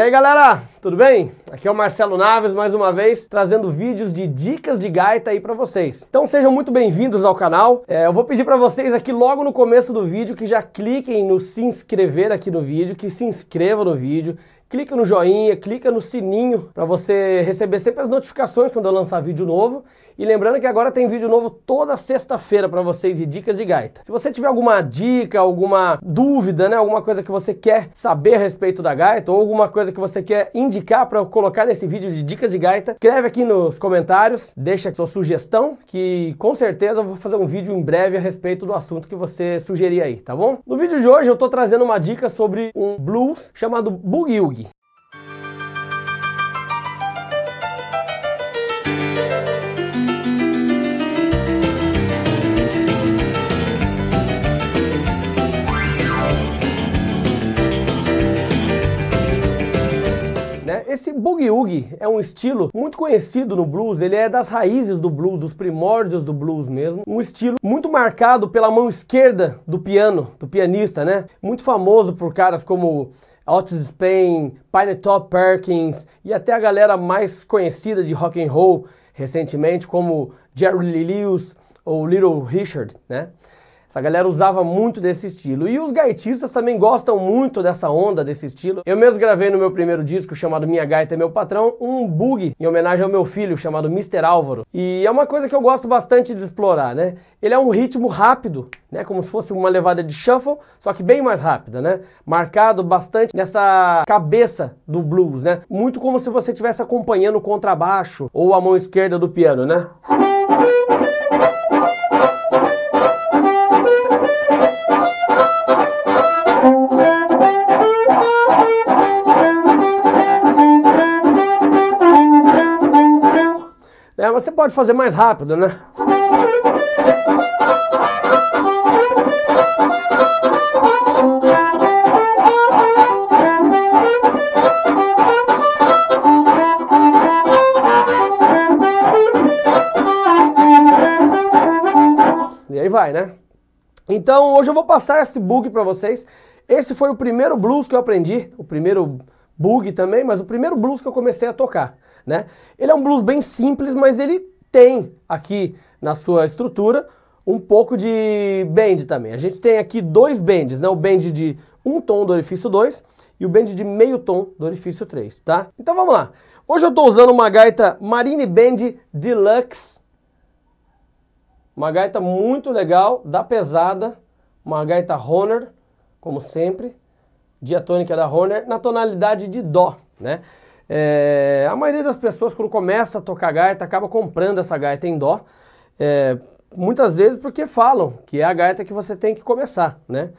aí galera, tudo bem? Aqui é o Marcelo Naves mais uma vez trazendo vídeos de dicas de gaita aí para vocês. Então sejam muito bem-vindos ao canal. É, eu vou pedir para vocês aqui logo no começo do vídeo que já cliquem no se inscrever aqui no vídeo, que se inscrevam no vídeo, clica no joinha, clica no sininho para você receber sempre as notificações quando eu lançar vídeo novo. E lembrando que agora tem vídeo novo toda sexta-feira para vocês de dicas de gaita. Se você tiver alguma dica, alguma dúvida, né, alguma coisa que você quer saber a respeito da gaita ou alguma coisa que você quer indicar para eu colocar nesse vídeo de dicas de gaita, escreve aqui nos comentários, deixa sua sugestão que com certeza eu vou fazer um vídeo em breve a respeito do assunto que você sugerir aí, tá bom? No vídeo de hoje eu tô trazendo uma dica sobre um blues chamado Boogie Esse boogie-woogie é um estilo muito conhecido no blues, ele é das raízes do blues, dos primórdios do blues mesmo. Um estilo muito marcado pela mão esquerda do piano, do pianista, né? Muito famoso por caras como Otis Spain, Top Perkins e até a galera mais conhecida de rock and roll recentemente como Jerry Lee Lewis ou Little Richard, né? Essa galera usava muito desse estilo. E os gaitistas também gostam muito dessa onda, desse estilo. Eu mesmo gravei no meu primeiro disco, chamado Minha Gaita é Meu Patrão, um bug em homenagem ao meu filho, chamado Mr. Álvaro. E é uma coisa que eu gosto bastante de explorar, né? Ele é um ritmo rápido, né? Como se fosse uma levada de shuffle, só que bem mais rápida, né? Marcado bastante nessa cabeça do blues, né? Muito como se você estivesse acompanhando o contrabaixo ou a mão esquerda do piano, né? Pode fazer mais rápido, né? E aí vai, né? Então hoje eu vou passar esse bug para vocês. Esse foi o primeiro blues que eu aprendi, o primeiro bug também, mas o primeiro blues que eu comecei a tocar né? Ele é um blues bem simples, mas ele tem aqui na sua estrutura um pouco de bend também. A gente tem aqui dois bends, né? O bend de um tom do orifício 2 e o bend de meio tom do orifício 3, tá? Então vamos lá. Hoje eu estou usando uma gaita Marine Band Deluxe. Uma gaita muito legal, da pesada, uma gaita Honor, como sempre, diatônica da Honor, na tonalidade de Dó, né? É, a maioria das pessoas, quando começa a tocar gaita, acaba comprando essa gaita em dó. É, muitas vezes porque falam que é a gaita que você tem que começar, né?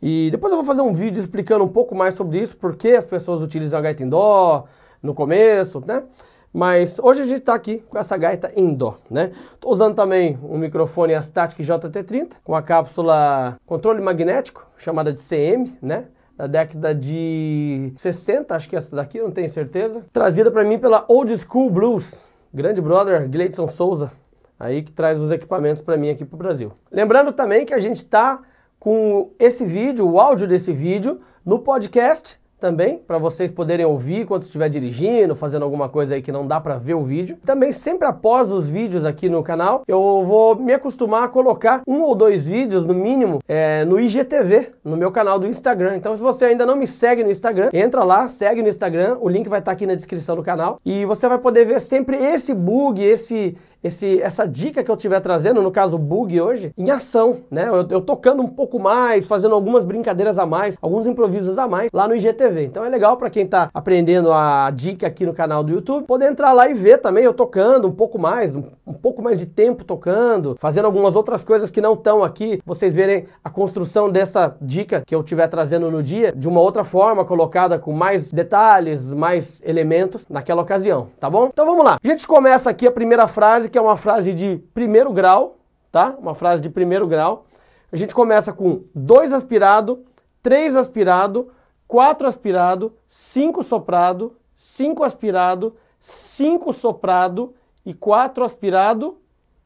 E depois eu vou fazer um vídeo explicando um pouco mais sobre isso, por que as pessoas utilizam a gaita em dó no começo, né? Mas hoje a gente está aqui com essa gaita em dó, né? Estou usando também um microfone Astatic JT30 com a cápsula controle magnético chamada de CM, né? Da década de 60, acho que essa daqui, não tenho certeza. Trazida para mim pela Old School Blues, grande brother Gleidson Souza, aí que traz os equipamentos para mim aqui para o Brasil. Lembrando também que a gente está com esse vídeo, o áudio desse vídeo, no podcast também, para vocês poderem ouvir enquanto estiver dirigindo, fazendo alguma coisa aí que não dá para ver o vídeo. Também sempre após os vídeos aqui no canal, eu vou me acostumar a colocar um ou dois vídeos, no mínimo, é, no IGTV, no meu canal do Instagram. Então se você ainda não me segue no Instagram, entra lá, segue no Instagram, o link vai estar tá aqui na descrição do canal e você vai poder ver sempre esse bug, esse esse, essa dica que eu estiver trazendo, no caso bug hoje, em ação, né? Eu, eu, tocando um pouco mais, fazendo algumas brincadeiras a mais, alguns improvisos a mais lá no IGTV. Então é legal para quem está aprendendo a dica aqui no canal do YouTube, poder entrar lá e ver também eu tocando um pouco mais, um, um pouco mais de tempo tocando, fazendo algumas outras coisas que não estão aqui, vocês verem a construção dessa dica que eu estiver trazendo no dia de uma outra forma, colocada com mais detalhes, mais elementos naquela ocasião, tá bom? Então vamos lá. A gente começa aqui a primeira frase que é uma frase de primeiro grau, tá? Uma frase de primeiro grau. A gente começa com dois aspirado, três aspirado, quatro aspirado, cinco soprado, cinco aspirado, cinco soprado e quatro aspirado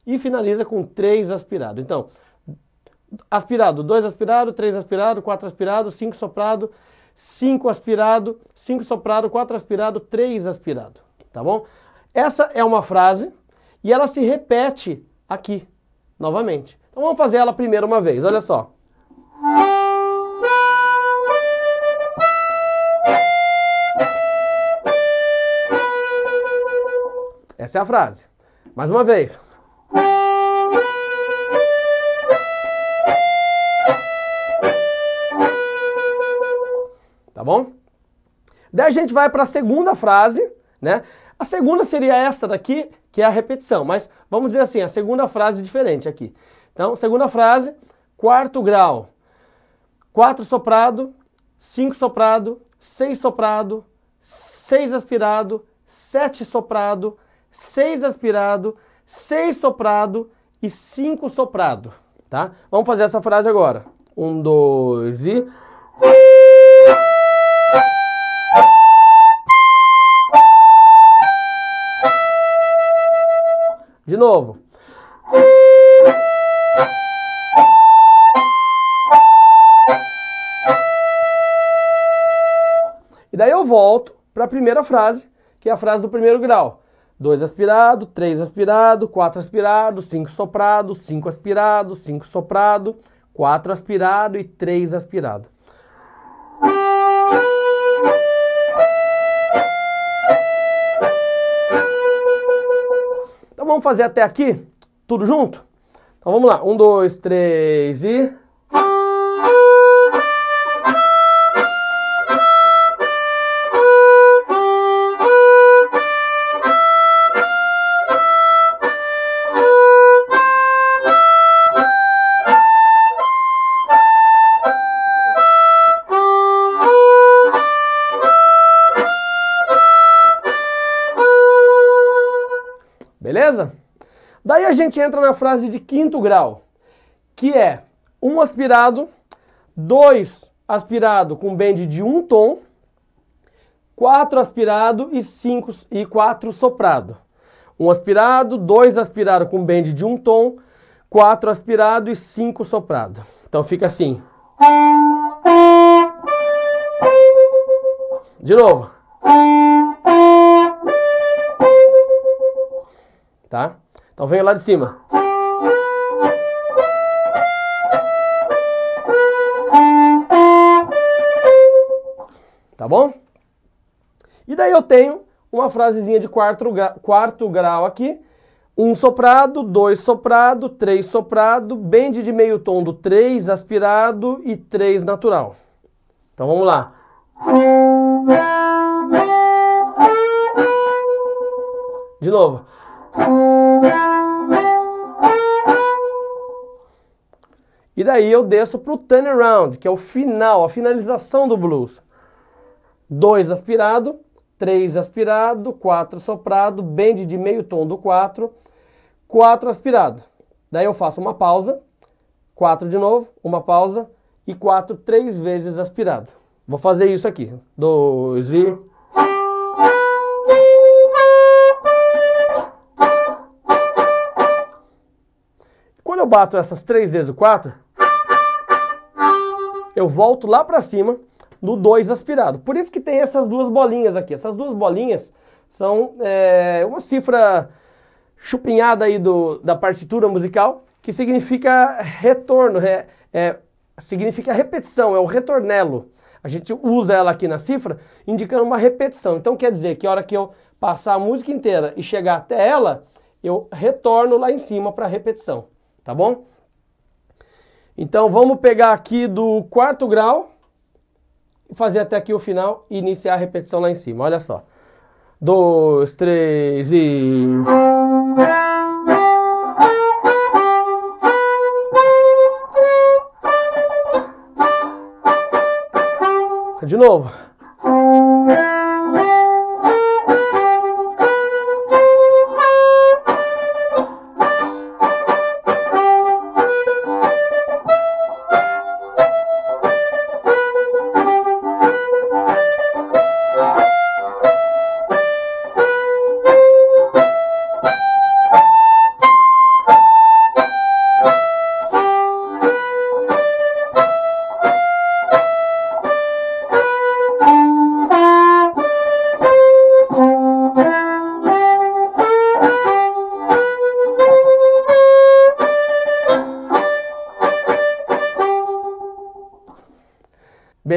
e finaliza com três aspirado. Então, aspirado, dois aspirado, três aspirado, quatro aspirado, cinco soprado, 5 aspirado, 5 soprado, 4 aspirado, 3 aspirado, tá bom? Essa é uma frase e ela se repete aqui, novamente. Então vamos fazer ela primeiro uma vez, olha só. Essa é a frase. Mais uma vez. Tá bom? Daí a gente vai para a segunda frase, né? A segunda seria essa daqui, que é a repetição, mas vamos dizer assim, a segunda frase diferente aqui. Então, segunda frase, quarto grau. Quatro soprado, cinco soprado, seis soprado, seis aspirado, sete soprado, 6 aspirado, 6 soprado e 5 soprado, tá? Vamos fazer essa frase agora. Um, dois e... De novo. E daí eu volto para a primeira frase, que é a frase do primeiro grau. 2 aspirado, 3 aspirado, 4 aspirado, 5 soprado, 5 aspirado, 5 soprado, 4 aspirado e 3 aspirado. Então vamos fazer até aqui, tudo junto? Então vamos lá, 1, 2, 3 e... gente entra na frase de quinto grau, que é um aspirado, dois aspirado com bend de um tom, quatro aspirado e cinco e quatro soprado. Um aspirado, dois aspirado com bend de um tom, quatro aspirado e cinco soprado. Então fica assim. De novo. tá? Então vem lá de cima. Tá bom? E daí eu tenho uma frasezinha de quarto, quarto grau aqui. Um soprado, dois soprado, três soprado, bend de meio tom do três aspirado e três natural. Então vamos lá. De novo. E daí eu desço para o turnaround, que é o final, a finalização do blues. Dois aspirado, três aspirado, quatro soprado, bend de meio tom do quatro, quatro aspirado. Daí eu faço uma pausa, quatro de novo, uma pausa e quatro três vezes aspirado. Vou fazer isso aqui. Dois e bato essas três vezes o 4, eu volto lá para cima no 2 aspirado. Por isso que tem essas duas bolinhas aqui. Essas duas bolinhas são é, uma cifra chupinhada aí do, da partitura musical, que significa retorno, é, é, significa repetição, é o retornelo. A gente usa ela aqui na cifra indicando uma repetição. Então quer dizer que a hora que eu passar a música inteira e chegar até ela, eu retorno lá em cima para a repetição tá bom? Então vamos pegar aqui do quarto grau, fazer até aqui o final e iniciar a repetição lá em cima. Olha só. Dois, três e. De novo.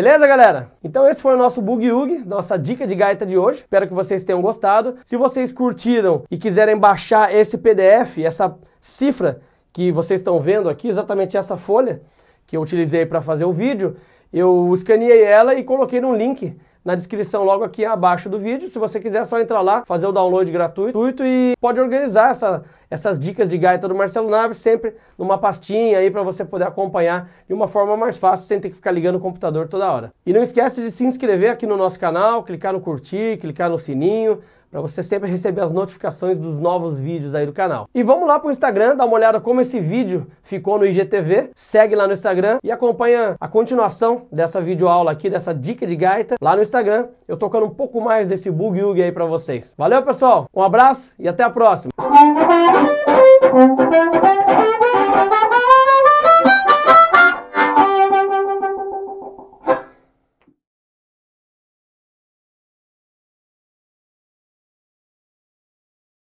Beleza, galera? Então esse foi o nosso Boogie Woogie, nossa dica de gaita de hoje. Espero que vocês tenham gostado. Se vocês curtiram e quiserem baixar esse PDF, essa cifra que vocês estão vendo aqui, exatamente essa folha que eu utilizei para fazer o vídeo, eu escaneei ela e coloquei num link na descrição logo aqui abaixo do vídeo. Se você quiser, é só entrar lá, fazer o download gratuito e pode organizar essa, essas dicas de gaita do Marcelo Naves sempre numa pastinha aí para você poder acompanhar de uma forma mais fácil, sem ter que ficar ligando o computador toda hora. E não esquece de se inscrever aqui no nosso canal, clicar no curtir, clicar no sininho, para você sempre receber as notificações dos novos vídeos aí do canal. E vamos lá para o Instagram, dar uma olhada como esse vídeo ficou no IGTV. Segue lá no Instagram e acompanha a continuação dessa videoaula aqui, dessa dica de gaita, lá no Instagram. Eu tocando um pouco mais desse boogie woogie aí para vocês. Valeu, pessoal. Um abraço e até a próxima.